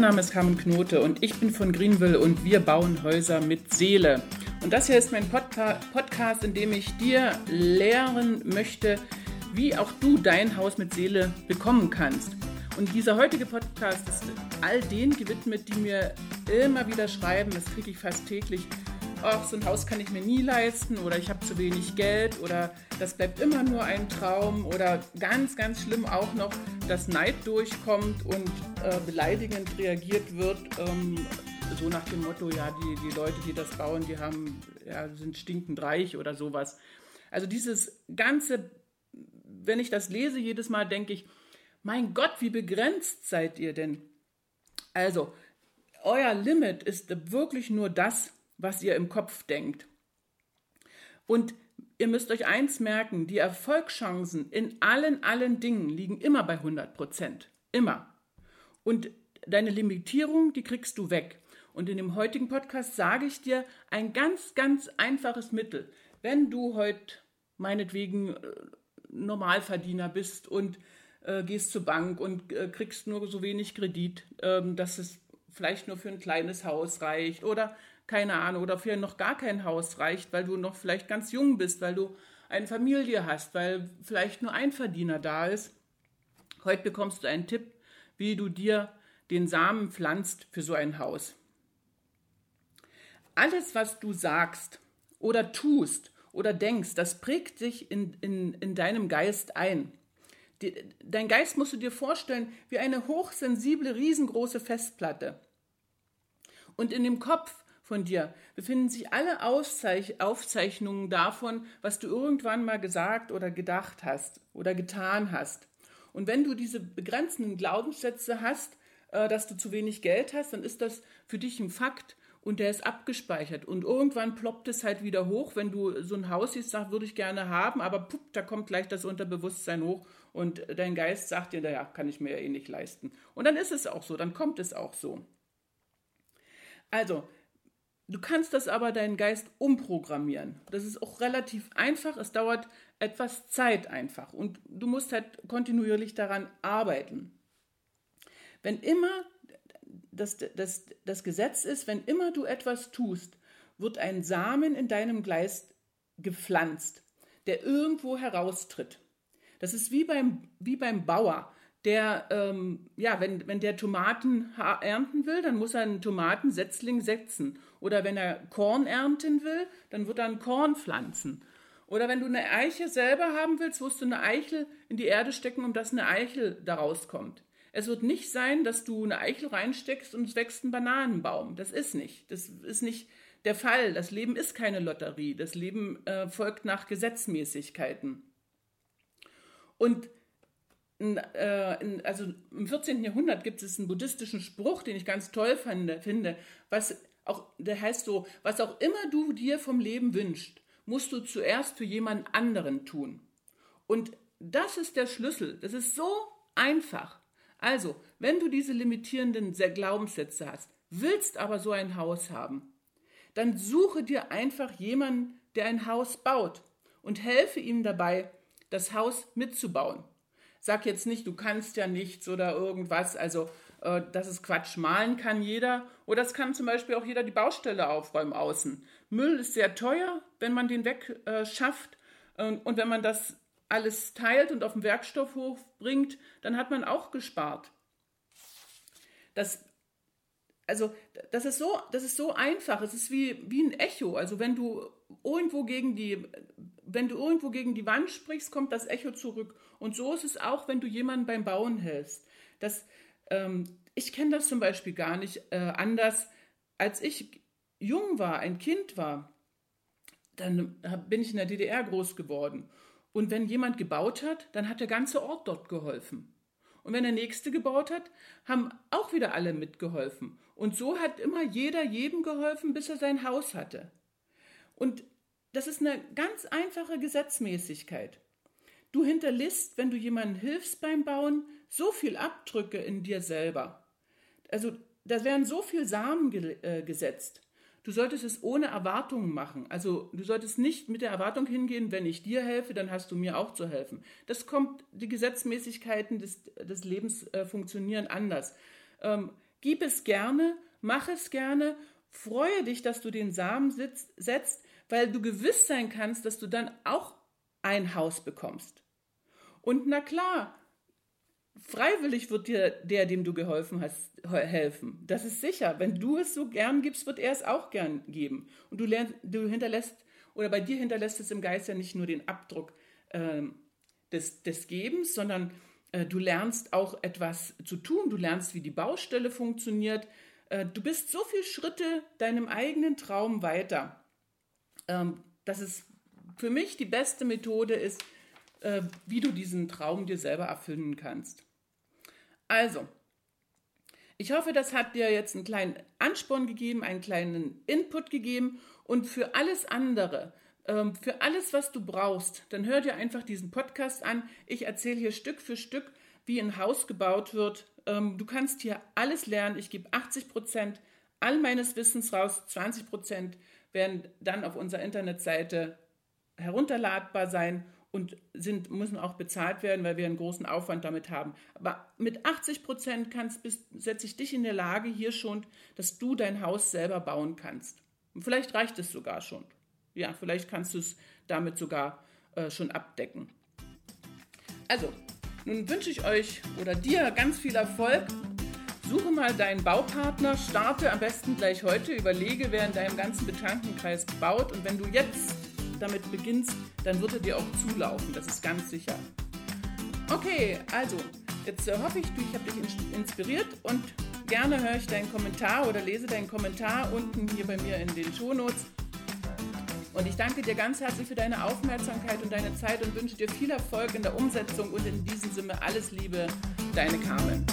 Mein Name ist Carmen Knote und ich bin von Greenville und wir bauen Häuser mit Seele. Und das hier ist mein Podca Podcast, in dem ich dir lehren möchte, wie auch du dein Haus mit Seele bekommen kannst. Und dieser heutige Podcast ist all denen gewidmet, die mir immer wieder schreiben, das kriege ich fast täglich, ach, so ein Haus kann ich mir nie leisten oder ich habe zu wenig Geld oder das bleibt immer nur ein Traum oder ganz, ganz schlimm auch noch, dass Neid durchkommt und äh, beleidigend reagiert wird, ähm, so nach dem Motto, ja, die, die Leute, die das bauen, die haben, ja, sind stinkend reich oder sowas. Also dieses ganze, wenn ich das lese, jedes Mal denke ich, mein Gott, wie begrenzt seid ihr denn? Also, euer Limit ist wirklich nur das, was ihr im Kopf denkt. Und ihr müsst euch eins merken, die Erfolgschancen in allen, allen Dingen liegen immer bei 100 Prozent. Immer. Und deine Limitierung, die kriegst du weg. Und in dem heutigen Podcast sage ich dir ein ganz, ganz einfaches Mittel. Wenn du heute meinetwegen äh, Normalverdiener bist und äh, gehst zur Bank und äh, kriegst nur so wenig Kredit, ähm, dass es vielleicht nur für ein kleines Haus reicht oder keine Ahnung, oder für noch gar kein Haus reicht, weil du noch vielleicht ganz jung bist, weil du eine Familie hast, weil vielleicht nur ein Verdiener da ist. Heute bekommst du einen Tipp, wie du dir den Samen pflanzt für so ein Haus. Alles, was du sagst oder tust oder denkst, das prägt sich in, in, in deinem Geist ein. Dein Geist musst du dir vorstellen wie eine hochsensible, riesengroße Festplatte. Und in dem Kopf von dir befinden sich alle Auszeich Aufzeichnungen davon, was du irgendwann mal gesagt oder gedacht hast oder getan hast. Und wenn du diese begrenzenden Glaubenssätze hast, äh, dass du zu wenig Geld hast, dann ist das für dich ein Fakt und der ist abgespeichert. Und irgendwann ploppt es halt wieder hoch, wenn du so ein Haus siehst, sagst, würde ich gerne haben, aber pup, da kommt gleich das Unterbewusstsein hoch und dein Geist sagt dir, naja, kann ich mir ja eh nicht leisten. Und dann ist es auch so, dann kommt es auch so. Also, Du kannst das aber deinen Geist umprogrammieren. Das ist auch relativ einfach. Es dauert etwas Zeit einfach und du musst halt kontinuierlich daran arbeiten. Wenn immer das, das, das Gesetz ist, wenn immer du etwas tust, wird ein Samen in deinem Geist gepflanzt, der irgendwo heraustritt. Das ist wie beim, wie beim Bauer der, ähm, ja, wenn, wenn der Tomaten ernten will, dann muss er einen Tomatensetzling setzen. Oder wenn er Korn ernten will, dann wird er ein Korn pflanzen. Oder wenn du eine Eiche selber haben willst, musst du eine Eichel in die Erde stecken, um dass eine Eichel daraus kommt. Es wird nicht sein, dass du eine Eichel reinsteckst und es wächst ein Bananenbaum. Das ist nicht. Das ist nicht der Fall. Das Leben ist keine Lotterie. Das Leben äh, folgt nach Gesetzmäßigkeiten. Und also im 14. Jahrhundert gibt es einen buddhistischen Spruch, den ich ganz toll finde, finde, was auch, der heißt so, was auch immer du dir vom Leben wünschst, musst du zuerst für jemand anderen tun. Und das ist der Schlüssel. Das ist so einfach. Also, wenn du diese limitierenden Glaubenssätze hast, willst aber so ein Haus haben, dann suche dir einfach jemanden, der ein Haus baut und helfe ihm dabei, das Haus mitzubauen. Sag jetzt nicht, du kannst ja nichts oder irgendwas. Also, äh, das ist Quatsch. Malen kann jeder. Oder es kann zum Beispiel auch jeder die Baustelle aufräumen außen. Müll ist sehr teuer, wenn man den wegschafft. Äh, und, wenn man das alles teilt und auf den Werkstoffhof bringt, dann hat man auch gespart. Das, also, das ist so, das ist so einfach. Es ist wie, wie ein Echo. Also, wenn du irgendwo gegen die, wenn du irgendwo gegen die Wand sprichst, kommt das Echo zurück. Und so ist es auch, wenn du jemanden beim Bauen hältst. Das, ähm, ich kenne das zum Beispiel gar nicht äh, anders. Als ich jung war, ein Kind war, dann bin ich in der DDR groß geworden. Und wenn jemand gebaut hat, dann hat der ganze Ort dort geholfen. Und wenn der Nächste gebaut hat, haben auch wieder alle mitgeholfen. Und so hat immer jeder jedem geholfen, bis er sein Haus hatte. Und das ist eine ganz einfache Gesetzmäßigkeit. Du hinterlässt, wenn du jemandem hilfst beim Bauen, so viel Abdrücke in dir selber. Also da werden so viel Samen ge äh, gesetzt. Du solltest es ohne Erwartungen machen. Also du solltest nicht mit der Erwartung hingehen, wenn ich dir helfe, dann hast du mir auch zu helfen. Das kommt, die Gesetzmäßigkeiten des, des Lebens äh, funktionieren anders. Ähm, Gib es gerne, mach es gerne, freue dich, dass du den Samen setzt, weil du gewiss sein kannst, dass du dann auch ein Haus bekommst. Und na klar, freiwillig wird dir der, dem du geholfen hast, helfen. Das ist sicher. Wenn du es so gern gibst, wird er es auch gern geben. Und du, lernst, du hinterlässt, oder bei dir hinterlässt es im Geist ja nicht nur den Abdruck äh, des, des Gebens, sondern äh, du lernst auch etwas zu tun. Du lernst, wie die Baustelle funktioniert. Äh, du bist so viele Schritte deinem eigenen Traum weiter. Ähm, dass es für mich die beste Methode ist, äh, wie du diesen Traum dir selber erfüllen kannst. Also, ich hoffe, das hat dir jetzt einen kleinen Ansporn gegeben, einen kleinen Input gegeben und für alles andere, ähm, für alles, was du brauchst, dann hör dir einfach diesen Podcast an. Ich erzähle hier Stück für Stück, wie ein Haus gebaut wird. Ähm, du kannst hier alles lernen. Ich gebe 80 Prozent all meines Wissens raus. 20 Prozent werden dann auf unserer Internetseite herunterladbar sein und sind, müssen auch bezahlt werden, weil wir einen großen Aufwand damit haben. Aber mit 80 Prozent setze ich dich in der Lage hier schon, dass du dein Haus selber bauen kannst. Und vielleicht reicht es sogar schon. Ja, vielleicht kannst du es damit sogar äh, schon abdecken. Also, nun wünsche ich euch oder dir ganz viel Erfolg. Suche mal deinen Baupartner, starte am besten gleich heute, überlege, wer in deinem ganzen Bekanntenkreis baut und wenn du jetzt damit beginnst, dann wird er dir auch zulaufen, das ist ganz sicher. Okay, also, jetzt äh, hoffe ich, ich habe dich inspiriert und gerne höre ich deinen Kommentar oder lese deinen Kommentar unten hier bei mir in den Shownotes. Und ich danke dir ganz herzlich für deine Aufmerksamkeit und deine Zeit und wünsche dir viel Erfolg in der Umsetzung und in diesem Sinne alles Liebe, deine Carmen.